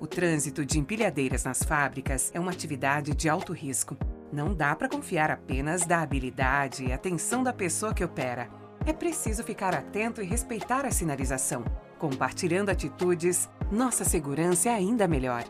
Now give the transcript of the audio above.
O trânsito de empilhadeiras nas fábricas é uma atividade de alto risco. Não dá para confiar apenas da habilidade e atenção da pessoa que opera. É preciso ficar atento e respeitar a sinalização. Compartilhando atitudes, nossa segurança é ainda melhor.